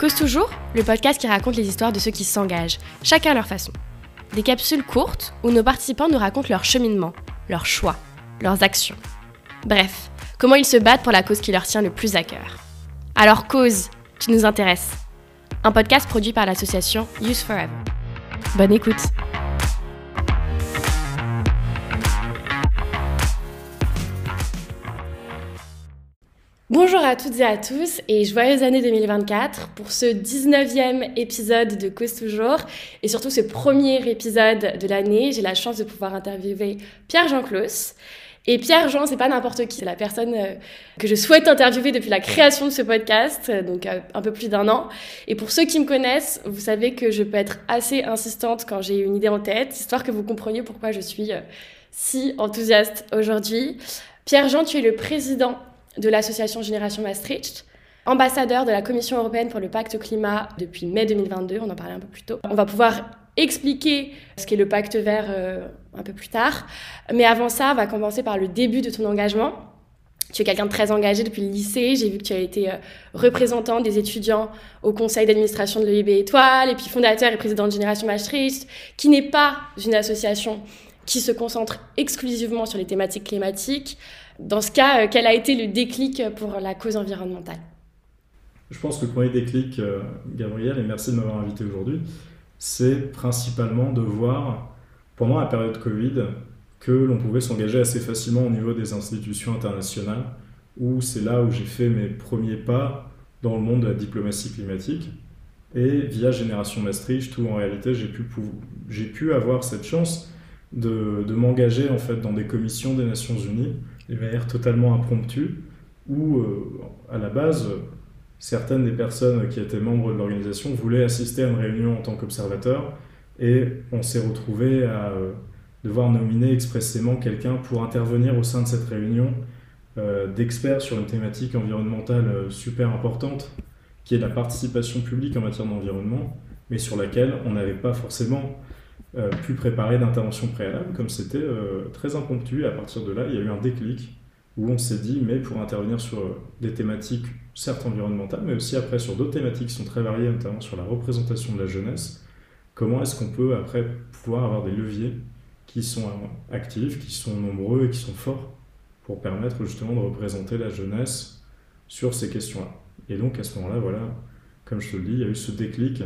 Cause toujours, le podcast qui raconte les histoires de ceux qui s'engagent, chacun à leur façon. Des capsules courtes où nos participants nous racontent leur cheminement, leurs choix, leurs actions. Bref, comment ils se battent pour la cause qui leur tient le plus à cœur. Alors Cause, tu nous intéresses. Un podcast produit par l'association Use Forever. Bonne écoute Bonjour à toutes et à tous et joyeuse année 2024 pour ce 19e épisode de Cause Toujours et surtout ce premier épisode de l'année. J'ai la chance de pouvoir interviewer Pierre-Jean Claus. Et Pierre-Jean, c'est pas n'importe qui, c'est la personne euh, que je souhaite interviewer depuis la création de ce podcast, euh, donc euh, un peu plus d'un an. Et pour ceux qui me connaissent, vous savez que je peux être assez insistante quand j'ai une idée en tête, histoire que vous compreniez pourquoi je suis si enthousiaste aujourd'hui. Pierre-Jean, tu es le président de l'association Génération Maastricht, ambassadeur de la Commission européenne pour le pacte climat depuis mai 2022, on en parlait un peu plus tôt. On va pouvoir expliquer ce qu'est le pacte vert euh, un peu plus tard, mais avant ça, on va commencer par le début de ton engagement. Tu es quelqu'un de très engagé depuis le lycée. J'ai vu que tu as été euh, représentant des étudiants au conseil d'administration de l'EIB Étoile, et puis fondateur et président de Génération Maastricht, qui n'est pas une association qui se concentre exclusivement sur les thématiques climatiques. Dans ce cas, euh, quel a été le déclic pour la cause environnementale? Je pense que le premier déclic, euh, Gabriel, et merci de m'avoir invité aujourd'hui, c'est principalement de voir, pendant la période Covid, que l'on pouvait s'engager assez facilement au niveau des institutions internationales, où c'est là où j'ai fait mes premiers pas dans le monde de la diplomatie climatique. Et via Génération Maastricht, où en réalité j'ai pu, avoir cette chance de, m'engager en fait dans des commissions des Nations Unies de manière totalement impromptue, où euh, à la base, certaines des personnes qui étaient membres de l'organisation voulaient assister à une réunion en tant qu'observateur, et on s'est retrouvé à euh, devoir nominer expressément quelqu'un pour intervenir au sein de cette réunion euh, d'experts sur une thématique environnementale super importante, qui est la participation publique en matière d'environnement, mais sur laquelle on n'avait pas forcément pu préparer d'intervention préalable, comme c'était euh, très impromptu. Et à partir de là, il y a eu un déclic où on s'est dit, mais pour intervenir sur euh, des thématiques, certes environnementales, mais aussi après sur d'autres thématiques qui sont très variées, notamment sur la représentation de la jeunesse, comment est-ce qu'on peut après pouvoir avoir des leviers qui sont actifs, qui sont nombreux et qui sont forts pour permettre justement de représenter la jeunesse sur ces questions-là. Et donc à ce moment-là, voilà, comme je te le dis, il y a eu ce déclic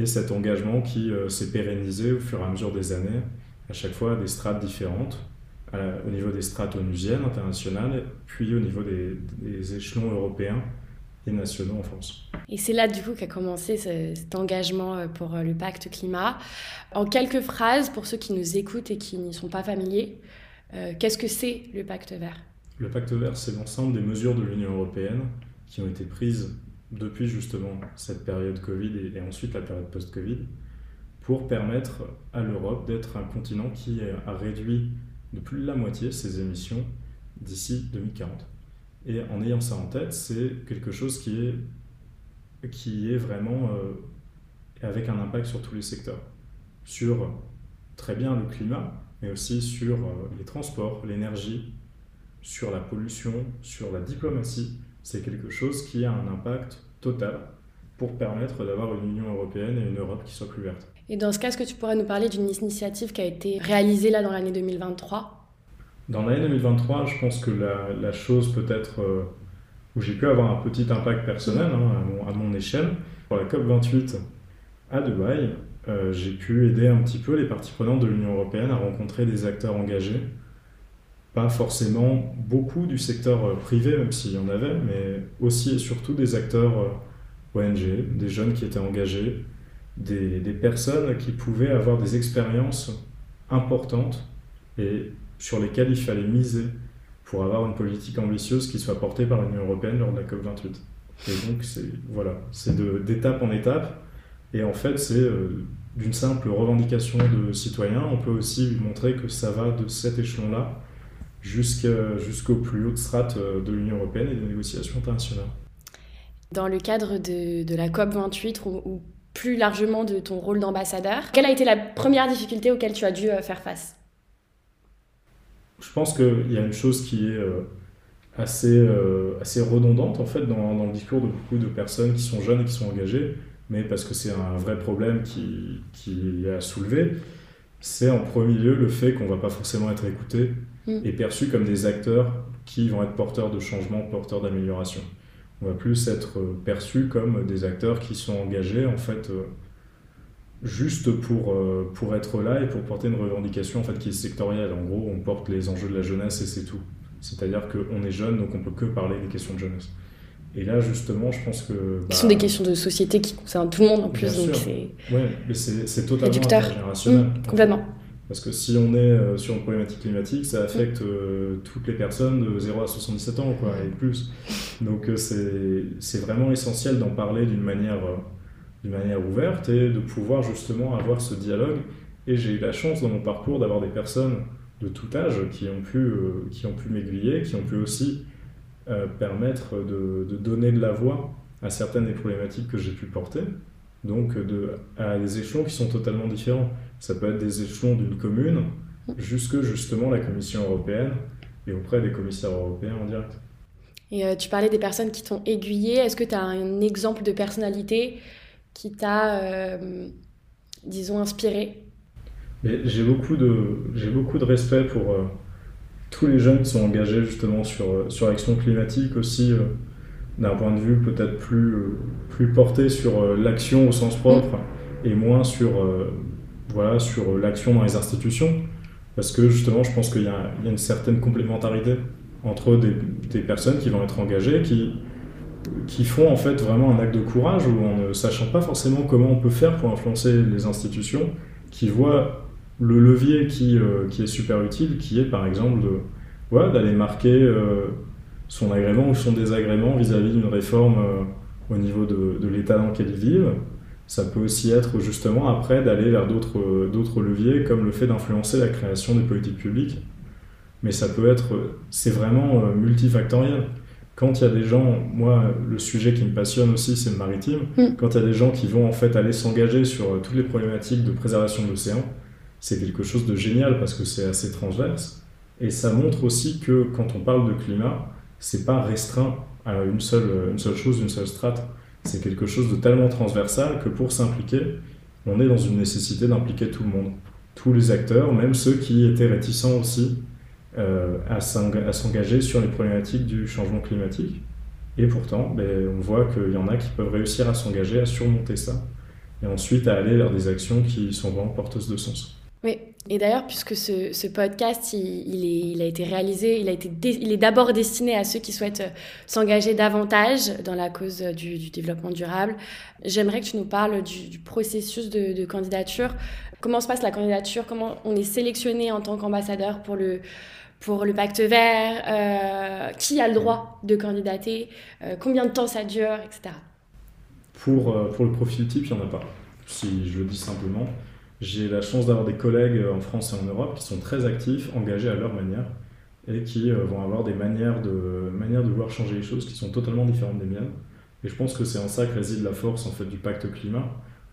et cet engagement qui euh, s'est pérennisé au fur et à mesure des années, à chaque fois à des strates différentes, au niveau des strates onusiennes, internationales, puis au niveau des, échelons européens et nationaux en France. Et c'est là du coup qu'a commencé cet engagement euh, pour euh, le pacte climat. En quelques phrases, pour ceux qui nous écoutent et qui n'y sont pas familiers, qu'est-ce que c'est le pacte vert? Le pacte vert, c'est l'ensemble des mesures de l'Union européenne qui ont été prises depuis justement cette période Covid et, ensuite la période post-Covid, pour permettre à l'Europe d'être un continent qui a réduit de plus de la moitié ses émissions d'ici 2040. Et en ayant ça en tête, c'est quelque chose qui est, qui est vraiment euh, avec un impact sur tous les secteurs. Sur très bien le climat, mais aussi sur euh, les transports, l'énergie, sur la pollution, sur la diplomatie, c'est quelque chose qui a un impact total pour permettre d'avoir une Union européenne et une Europe qui soit plus verte. Et dans ce cas, est-ce que tu pourrais nous parler d'une initiative qui a été réalisée là dans l'année 2023 Dans l'année 2023, je pense que la, chose peut-être euh, où j'ai pu avoir un petit impact personnel hein, à, mon, échelle, pour la COP28 à Dubaï, euh, j'ai pu aider un petit peu les parties prenantes de l'Union européenne à rencontrer des acteurs engagés pas forcément beaucoup du secteur euh, privé, même s'il y en avait, mais aussi et surtout des acteurs euh, ONG, des jeunes qui étaient engagés, des, des personnes qui pouvaient avoir des expériences importantes et sur lesquelles il fallait miser pour avoir une politique ambitieuse qui soit portée par l'Union européenne lors de la COP28. Et donc, c'est voilà, d'étape en étape. Et en fait, c'est euh, d'une simple revendication de citoyens. On peut aussi montrer que ça va de cet échelon-là jusqu'aux plus hautes strates euh, de l'Union européenne et des négociations internationales. Dans le cadre de, de la COP28 ou, plus largement de ton rôle d'ambassadeur, quelle a été la première difficulté auquel tu as dû euh, faire face? Je pense qu'il y a une chose qui est, euh, assez, assez redondante en fait dans, dans, le discours de beaucoup de personnes qui sont jeunes et qui sont engagées, mais parce que c'est un vrai problème qui, qui est à soulever, c'est en premier lieu le fait qu'on ne va pas forcément être écouté mm. et perçu comme des acteurs qui vont être porteurs de changement, porteurs d'amélioration. On va plus être perçu comme des acteurs qui sont engagés en fait juste pour, euh, pour être là et pour porter une revendication en fait, qui est sectorielle. En gros, on porte les enjeux de la jeunesse et c'est tout. C'est-à-dire qu'on est jeune, donc on peut que parler des questions de jeunesse. Et là, justement, je pense que... Bah, Ce sont des questions de société qui concernent tout le monde en plus. donc Oui, mais c'est totalement intergénérationnel. Mmh, complètement. Parce que si on est euh, sur une problématique climatique, ça affecte euh, toutes les personnes de 0 à 77 ans, quoi, et plus. Donc c'est vraiment essentiel d'en parler d'une manière d'une manière ouverte et de pouvoir justement avoir ce dialogue. Et j'ai eu la chance dans mon parcours d'avoir des personnes de tout âge qui ont pu, euh, pu m'aiguiller, qui ont pu aussi euh, permettre de, de, donner de la voix à certaines des problématiques que j'ai pu porter, donc de, à des échelons qui sont totalement différents. Ça peut être des échelons d'une commune jusque justement la Commission européenne et auprès des commissaires européens en direct. Et euh, tu parlais des personnes qui t'ont aiguillé. Est-ce que tu as un exemple de personnalité qui t'a, euh, disons, inspiré? J'ai beaucoup, de, j'ai beaucoup de respect pour euh, tous les jeunes qui sont engagés justement sur, sur l'action climatique aussi, d'un point de vue peut-être plus, plus porté sur l'action au sens propre mm. et moins sur, voilà, sur l'action dans les institutions. Parce que justement, je pense qu'il y, y, a une certaine complémentarité entre des, des personnes qui vont être engagées, qui qui font en fait vraiment un acte de courage où en ne sachant pas forcément comment on peut faire pour influencer les institutions, qui voient le levier qui, euh, qui est super utile, qui est par exemple de, d'aller marquer euh, son agrément ou son désagrément vis-à-vis d'une réforme euh, au niveau de, de l'état dans lequel ils vivent. Ça peut aussi être justement après d'aller vers d'autres, d'autres leviers comme le fait d'influencer la création des politiques publiques. Mais ça peut être, c'est vraiment multifactoriel quand il y a des gens, moi, le sujet qui me passionne aussi, c'est le maritime. Mm. Quand il y a des gens qui vont en fait aller s'engager sur euh, toutes les problématiques de préservation de l'océan, c'est quelque chose de génial parce que c'est assez transverse. Et ça montre aussi que quand on parle de climat, c'est pas restreint à une seule, une seule chose, une seule strate. C'est quelque chose de tellement transversal que pour s'impliquer, on est dans une nécessité d'impliquer tout le monde. Tous les acteurs, même ceux qui étaient réticents aussi euh, à s'engager sur les problématiques du changement climatique. Et pourtant, ben, on voit qu'il y en a qui peuvent réussir à s'engager, à surmonter ça, et ensuite à aller vers des actions qui sont vraiment porteuses de sens. Oui, et d'ailleurs, puisque ce, podcast, il, a été réalisé, il, est d'abord destiné à ceux qui souhaitent euh, s'engager davantage dans la cause du, développement durable, j'aimerais que tu nous parles du, processus de, candidature. Comment se passe la candidature? Comment on est sélectionné en tant qu'ambassadeur pour le, pacte vert, euh, qui a le droit de candidater, euh, combien de temps ça dure, etc. Pour, pour le profil type, il n'y en a pas. Si je le dis simplement, j'ai la chance d'avoir des collègues en France et en Europe qui sont très actifs, engagés à leur manière, et qui vont avoir des manières de, manières de voir changer les choses qui sont totalement différentes des miennes. Et je pense que c'est en ça que réside la force en fait, du pacte climat.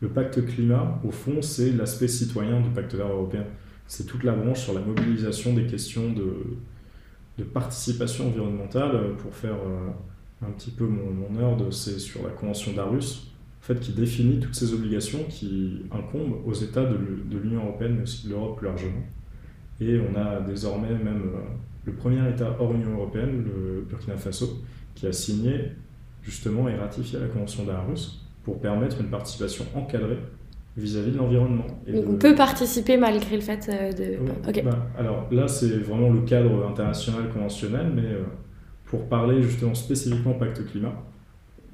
Le pacte climat, au fond, c'est l'aspect citoyen du pacte vert européen c'est toute la branche sur la mobilisation des questions de, de participation environnementale. Pour faire euh, un petit peu mon, mon c'est sur la Convention d'Arus, en fait, qui définit toutes ces obligations qui incombent aux États de, l'Union européenne, mais aussi de l'Europe plus largement. Et on a désormais même euh, le premier État hors Union européenne, le Burkina Faso, qui a signé justement et ratifié la Convention d'Arus pour permettre une participation encadrée vis-à-vis de l'environnement. Donc on peut participer malgré le fait euh, de... Bah, alors là, c'est vraiment le cadre international conventionnel, mais euh, pour parler justement spécifiquement pacte climat,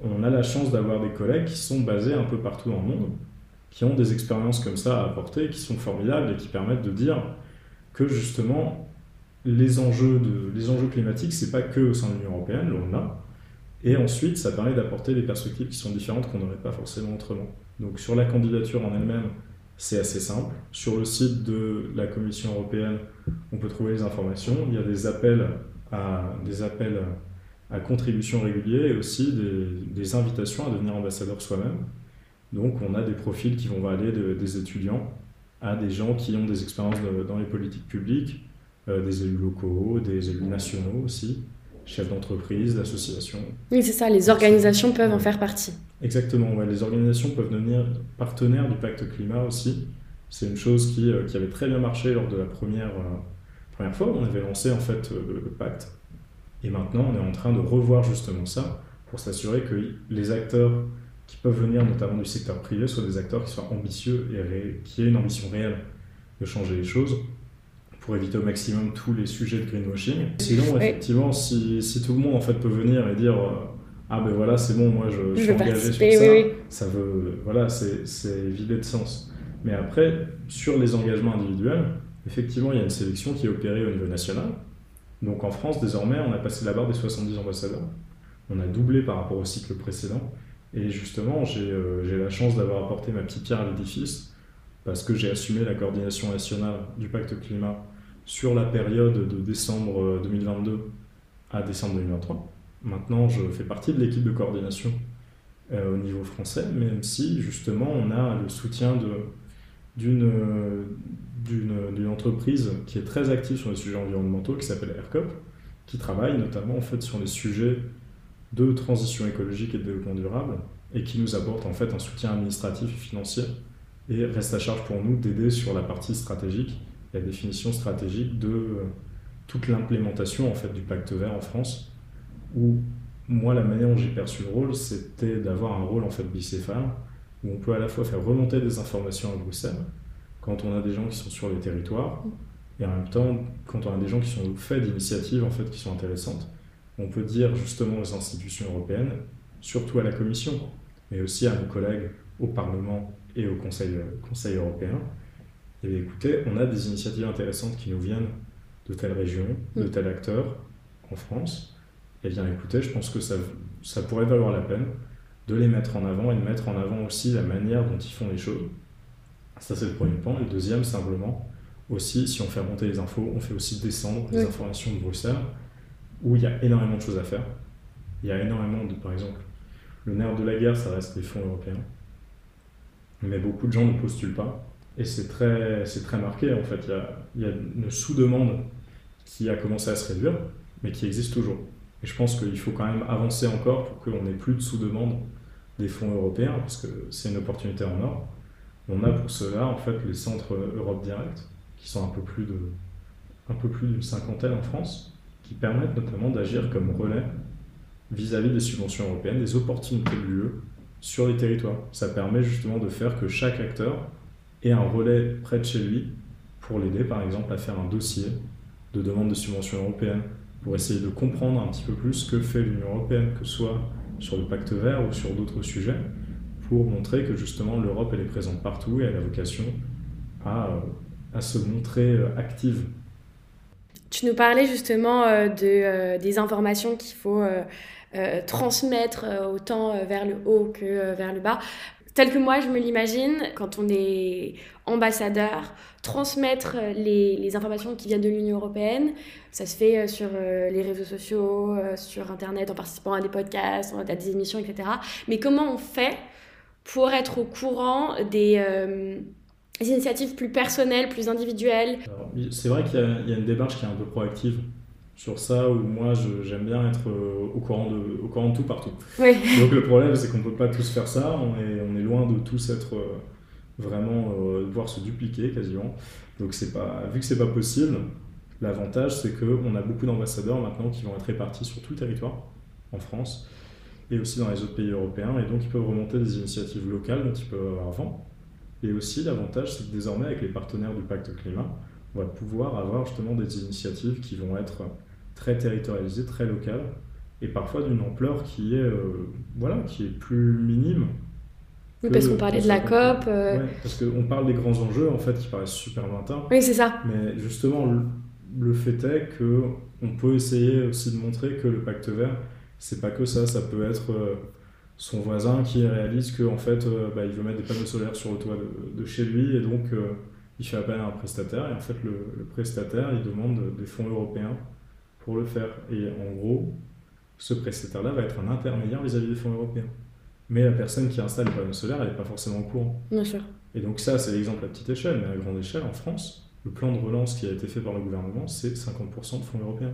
on a la chance d'avoir des collègues qui sont basés un peu partout dans le monde, qui ont des expériences comme ça à apporter, qui sont formidables et qui permettent de dire que justement les enjeux, de, les enjeux climatiques, pas que au sein de l'Union européenne, loin là. Et ensuite, ça permet d'apporter des perspectives qui sont différentes qu'on n'aurait pas forcément autrement. Donc sur la candidature en elle-même, c'est assez simple. Sur le site de la Commission européenne, on peut trouver les informations. Il y a des appels à, des appels à contribution réguliers et aussi des, invitations à devenir ambassadeur soi-même. Donc on a des profils qui vont aller des étudiants à des gens qui ont des expériences dans les politiques publiques, euh, des élus locaux, des élus nationaux aussi, chefs d'entreprise, d'associations. Oui, c'est ça, les organisations peuvent en faire partie. Exactement, ouais, les organisations peuvent devenir partenaires du pacte climat aussi. C'est une chose qui, qui, avait très bien marché lors de la première, première fois où on avait lancé en fait le pacte. Et maintenant, on est en train de revoir justement ça pour s'assurer que les acteurs qui peuvent venir notamment du secteur privé soient des acteurs qui soient ambitieux et qui aient une ambition réelle de changer les choses pour éviter au maximum tous les sujets de greenwashing. Sinon, effectivement, si, si, tout le monde en fait peut venir et dire euh, ah ben voilà c'est bon moi je, suis engagé sur ça, ça veut voilà c'est vidé de sens. Mais après sur les engagements individuels, effectivement il y a une sélection qui est opérée au niveau national. Donc en France désormais on a passé la barre des 70 ambassadeurs on a doublé par rapport au cycle précédent. Et justement, euh, j'ai la chance d'avoir apporté ma petite pierre à l'édifice parce que j'ai assumé la coordination nationale du pacte climat sur la période de décembre 2022 euh, à décembre 2023. Maintenant, je fais partie de l'équipe de coordination euh, au niveau français, même si justement on a le soutien d'une d'une entreprise qui est très active sur les sujets environnementaux, qui s'appelle ERCOP, qui travaille notamment en fait sur les sujets de transition écologique et de développement durable et qui nous apporte en fait un soutien administratif et financier et reste à charge pour nous d'aider sur la partie stratégique, la définition stratégique de euh, toute l'implémentation en fait du pacte vert en France où moi la manière dont j'ai perçu le rôle c'était d'avoir un rôle en fait bicéphale où on peut à la fois faire remonter des informations à Bruxelles quand on a des gens qui sont sur les territoires et en même temps quand on a des gens qui sont faits d'initiatives en fait qui sont intéressantes on peut dire justement aux institutions européennes, surtout à la Commission, mais aussi à nos collègues au Parlement et au Conseil, Conseil européen, et eh écoutez, on a des initiatives intéressantes qui nous viennent de telle région, de tel acteur en France. Et eh bien écoutez, je pense que ça pourrait valoir la peine de les mettre en avant et de mettre en avant aussi la manière dont ils font les choses. Ça, c'est le premier point. Le deuxième, simplement, aussi, si on fait monter les infos, on fait aussi descendre les informations de Bruxelles où il y a énormément de choses à faire. Il y a énormément de, par exemple, le nerf de la guerre, ça reste les fonds européens. Mais beaucoup de gens ne postulent pas. Et c'est très, c'est très marqué, en fait. Il y a, il y a une sous-demande qui a commencé à se réduire, mais qui existe toujours. Et je pense qu'il faut quand même avancer encore pour qu'on n'ait plus de sous-demande des fonds européens, parce que c'est une opportunité en or. On a pour cela, en fait, les centres Europe Direct, qui sont un peu plus d'une cinquantaine en France, qui permettent notamment d'agir comme relais vis-à-vis des subventions européennes, des opportunités de l'UE sur les territoires. Ça permet justement de faire que chaque acteur ait un relais près de chez lui pour l'aider par exemple à faire un dossier de demande de subvention européenne, pour essayer de comprendre un petit peu plus ce que fait l'Union européenne, que ce soit sur le pacte vert ou sur d'autres sujets, pour montrer que justement l'Europe elle est présente partout et elle a vocation à, à se montrer active tu nous parlais justement euh, de, euh, des informations qu'il faut euh, transmettre autant vers le haut que vers le bas. Tel que moi je me l'imagine, quand on est ambassadeur, transmettre les, les, informations qui viennent de l'Union européenne, ça se fait sur les réseaux sociaux, sur Internet, en participant à des podcasts, à des émissions, etc. Mais comment on fait pour être au courant des initiatives plus personnelles, plus individuelles? C'est vrai qu'il y, a une démarche qui est un peu proactive sur ça, où moi j'aime bien être euh, au courant, de, au courant de tout partout. Donc le problème c'est qu'on ne peut pas tous faire ça, on est, on est loin de tous être euh, vraiment, euh, devoir se dupliquer quasiment. Donc c'est pas, vu que c'est pas possible, l'avantage c'est qu'on a beaucoup d'ambassadeurs maintenant qui vont être répartis sur tout le territoire en France et aussi dans les autres pays européens, et donc ils peuvent remonter des initiatives locales dont ils peuvent avoir vent et aussi, l'avantage, c'est que désormais, avec les partenaires du pacte climat, on va pouvoir avoir justement des initiatives qui vont être très territorialisées, très locales, et parfois d'une ampleur qui est, euh, voilà, qui est plus minime. Oui, parce qu'on parlait de la COP. Euh... Ouais, parce qu'on parle des grands enjeux, en fait, qui paraissent super lointains. Oui, c'est ça. Mais justement, le, fait est qu'on peut essayer aussi de montrer que le pacte vert, c'est pas que ça, ça peut être... Euh, son voisin qui réalise que en fait euh, bah, il veut mettre des panneaux solaires sur le toit de, chez lui et donc euh, il fait appel à un prestataire et en fait le, prestataire il demande des fonds européens pour le faire. Et en gros ce prestataire là va être un intermédiaire vis-à-vis des fonds européens. Mais la personne qui installe les panneaux solaires elle n'est pas forcément au courant. Bien sûr. Et donc ça c'est l'exemple à petite échelle mais à grande échelle en France le plan de relance qui a été fait par le gouvernement c'est 50% de fonds européens.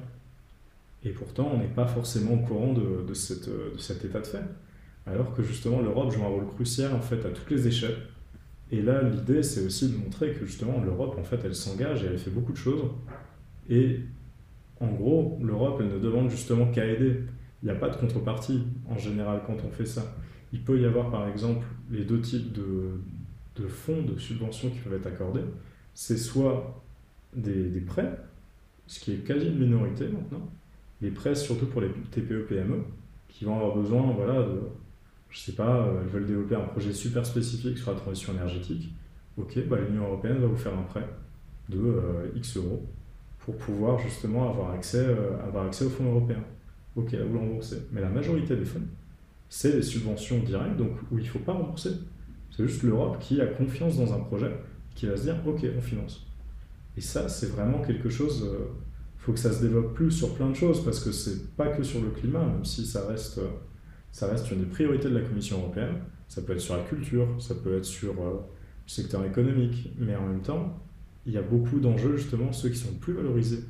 Et pourtant, on n'est pas forcément au courant de, de, cette, de, cet état de fait. Alors que justement, l'Europe joue un rôle crucial en fait à toutes les échelles. Et là, l'idée, c'est aussi de montrer que justement, l'Europe, en fait, elle s'engage et elle fait beaucoup de choses. Et en gros, l'Europe, elle ne demande justement qu'à aider. Il n'y a pas de contrepartie en général quand on fait ça. Il peut y avoir par exemple les deux types de, fonds, de subventions qui peuvent être accordés. C'est soit des, prêts, ce qui est quasi une minorité maintenant, les prêts surtout pour les TPE-PME, qui vont avoir besoin voilà, de, je sais pas, euh, elles veulent développer un projet super spécifique sur la transition énergétique. Ok, bah, l'Union européenne va vous faire un prêt de euh, X euros pour pouvoir justement avoir accès, euh, avoir accès aux fonds européens. Ok, là vous le remboursez. Mais la majorité des fonds, c'est les subventions directes, donc où il ne faut pas rembourser. C'est juste l'Europe qui a confiance dans un projet, qui va se dire ok, on finance. Et ça, c'est vraiment quelque chose. Il faut que ça se développe plus sur plein de choses parce que c'est pas que sur le climat, même si ça reste ça reste une des priorités de la Commission européenne. Ça peut être sur la culture, ça peut être sur euh, le secteur économique, mais en même temps, il y a beaucoup d'enjeux, justement, ceux qui sont plus valorisés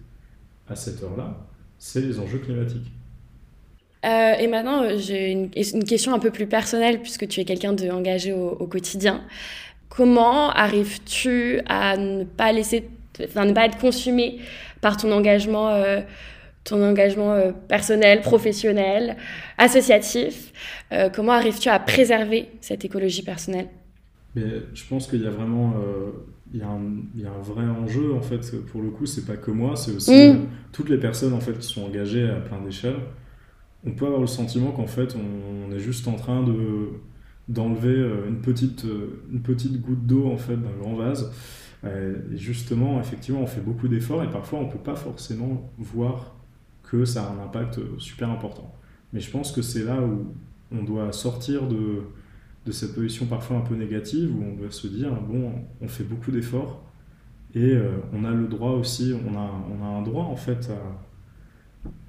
à cette heure-là, c'est les enjeux climatiques. Euh, et maintenant, euh, j'ai une, question un peu plus personnelle, puisque tu es quelqu'un de engagé au, au quotidien. Comment arrives-tu à ne pas laisser, ne pas être consumé par ton engagement ton engagement euh, personnel, professionnel, associatif. Euh, comment arrives-tu à préserver cette écologie personnelle? Mais Je pense qu'il y a vraiment euh, il y, a un, il y, a un vrai enjeu, en fait, pour le coup, c'est pas que moi, c'est aussi mm. toutes les personnes en fait, qui sont engagées à plein d'échelles. On peut avoir le sentiment qu'en fait, on, est juste en train de d'enlever une petite, une petite goutte d'eau en fait d'un grand vase. Et justement, effectivement, on fait beaucoup d'efforts et parfois on ne peut pas forcément voir que ça a un impact super important. Mais je pense que c'est là où on doit sortir de, de cette position parfois un peu négative, où on doit se dire, bon, on fait beaucoup d'efforts, et euh, on a le droit aussi, on a, on a un droit en fait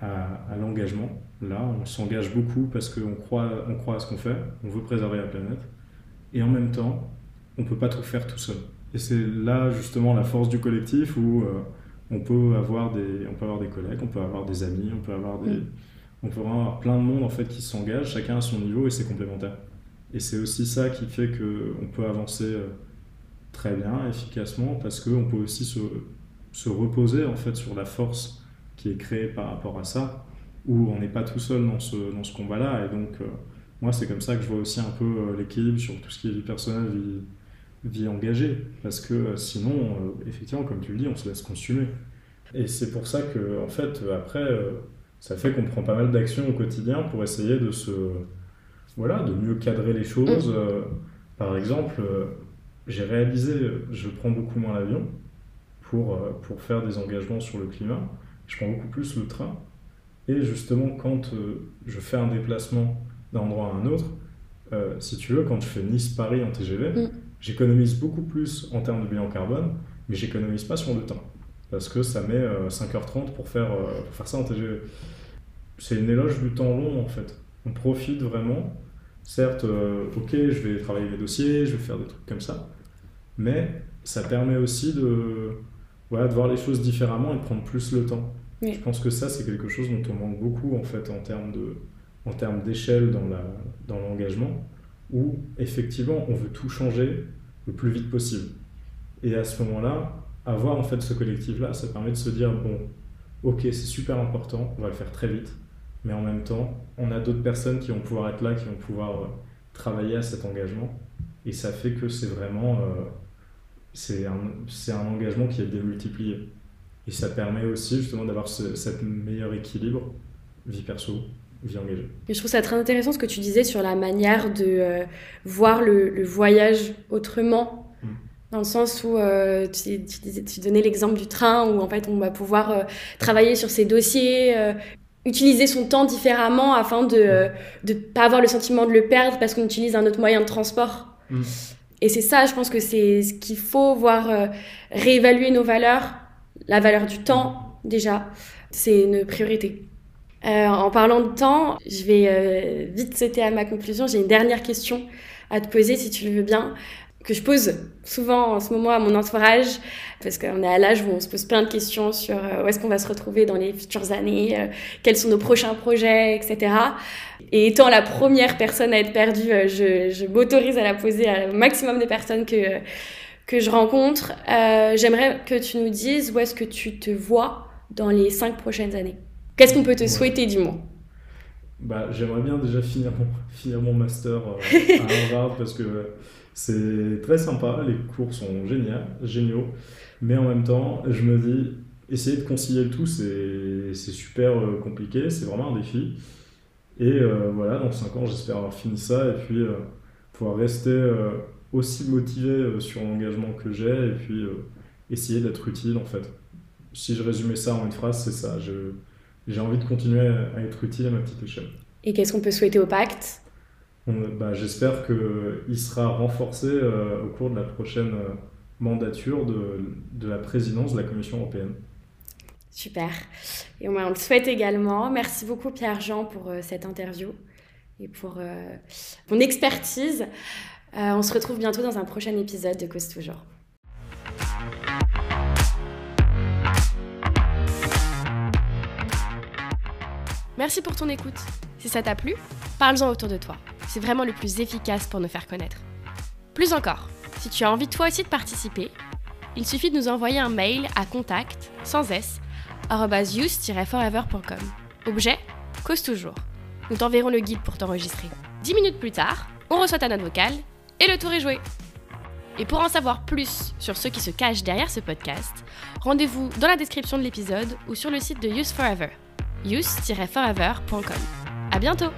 à, à, à l'engagement. Là, on s'engage beaucoup parce qu'on croit, on croit à ce qu'on fait, on veut préserver la planète, et en même temps, on ne peut pas tout faire tout seul. Et c'est là justement la force du collectif où euh, on peut avoir des, on peut avoir des collègues, on peut avoir des amis, on peut avoir des, mm. on peut avoir plein de monde en fait qui s'engage, chacun à son niveau et c'est complémentaire. Et c'est aussi ça qui fait que on peut avancer euh, très bien, efficacement, parce qu'on peut aussi se, se, reposer en fait sur la force qui est créée par rapport à ça, où on n'est pas tout seul dans ce, dans ce combat-là. Et donc, euh, moi, c'est comme ça que je vois aussi un peu euh, l'équilibre sur tout ce qui est vie personnelle, vie, vie engagée. Parce que euh, sinon, euh, effectivement, comme tu le dis, on se laisse consumer. Et c'est pour ça que, en fait, après, euh, ça fait qu'on prend pas mal d'actions au quotidien pour essayer de se. Voilà, de mieux cadrer les choses. Mm. Par exemple, j'ai réalisé, je prends beaucoup moins l'avion pour, pour faire des engagements sur le climat. Je prends beaucoup plus le train. Et justement, quand je fais un déplacement d'un endroit à un autre, si tu veux, quand je fais Nice-Paris en TGV, mm J'économise beaucoup plus en termes de bilan carbone, mais j'économise pas sur le temps. Parce que ça met 5h30 euh, pour faire, euh, pour faire ça en TGV. C'est une éloge du temps long en fait. On profite vraiment. Certes, euh, ok, je vais travailler les dossiers, je vais faire des trucs comme ça, mais ça permet aussi de, voilà, de voir les choses différemment et de prendre plus le temps. Je pense que ça, c'est quelque chose dont on manque beaucoup en fait en termes de, en termes d'échelle dans la, dans l'engagement où effectivement on veut tout changer le plus vite possible. Et à ce moment-là, avoir en fait ce collectif-là, ça permet de se dire bon, ok, c'est super important, on va le faire très vite, mais en même temps, on a d'autres personnes qui vont pouvoir être là, qui vont pouvoir euh, travailler à cet engagement, et ça fait que c'est vraiment euh, c'est un, un, engagement qui est démultiplié. Et ça permet aussi justement d'avoir ce cet meilleur équilibre vie perso, je trouve ça très intéressant ce que tu disais sur la manière de euh, voir le, voyage autrement. Mm. Dans le sens où euh, tu, tu, donnais l'exemple du train où en fait on va pouvoir euh, travailler sur ses dossiers, utiliser son temps différemment afin de ne pas avoir le sentiment de le perdre parce qu'on utilise un autre moyen de transport. Mm. Et c'est ça, je pense que c'est ce qu'il faut voir, réévaluer nos valeurs, la valeur du temps déjà, c'est une priorité. Euh, en parlant de temps, je vais euh, vite sauter à ma conclusion. J'ai une dernière question à te poser, si tu le veux bien. que je pose souvent en ce moment à mon entourage, parce qu'on est à l'âge où on se pose plein de questions sur euh, où est-ce qu'on va se retrouver dans les futures années, euh, quels sont nos prochains projets, etc. Et étant la première personne à être perdue, euh, je, je m'autorise à la poser au maximum des personnes que, que je rencontre. J'aimerais que tu nous dises où est-ce que tu te vois dans les cinq prochaines années. Qu'est-ce qu'on peut te souhaiter du moins bah, J'aimerais bien déjà finir mon, finir mon master à Harvard parce que c'est très sympa, les cours sont géniaux, géniaux, mais en même temps, je me dis, essayer de concilier le tout, c'est super euh, compliqué, c'est vraiment un défi. Et euh, voilà, dans 5 ans, j'espère avoir fini ça et puis euh, pouvoir rester aussi motivé sur l'engagement que j'ai et puis essayer d'être utile en fait. Si je résumais ça en une phrase, c'est ça. J'ai envie de continuer à être utile à ma petite échelle. Et qu'est-ce qu'on peut souhaiter au pacte? Bah, J'espère qu'il sera renforcé euh, au cours de la prochaine euh, mandature de, de, la présidence de la Commission européenne. Super. Et on, le souhaite également. Merci beaucoup Pierre-Jean pour euh, cette interview et pour ton expertise. on se retrouve bientôt dans un prochain épisode de Cause Toujours. Merci pour ton écoute. Si ça t'a plu, parle-en autour de toi c'est vraiment le plus efficace pour nous faire connaître. Plus encore, si tu as envie toi aussi de participer, il suffit de nous envoyer un mail à contact, sans s, use-forever.com. Objet, cause toujours. Nous t'enverrons le guide pour t'enregistrer. Dix minutes plus tard, on reçoit ta note vocale et le tour est joué. Et pour en savoir plus sur ceux qui se cachent derrière ce podcast, rendez-vous dans la description de l'épisode ou sur le site de Use Forever, use-forever.com. À bientôt!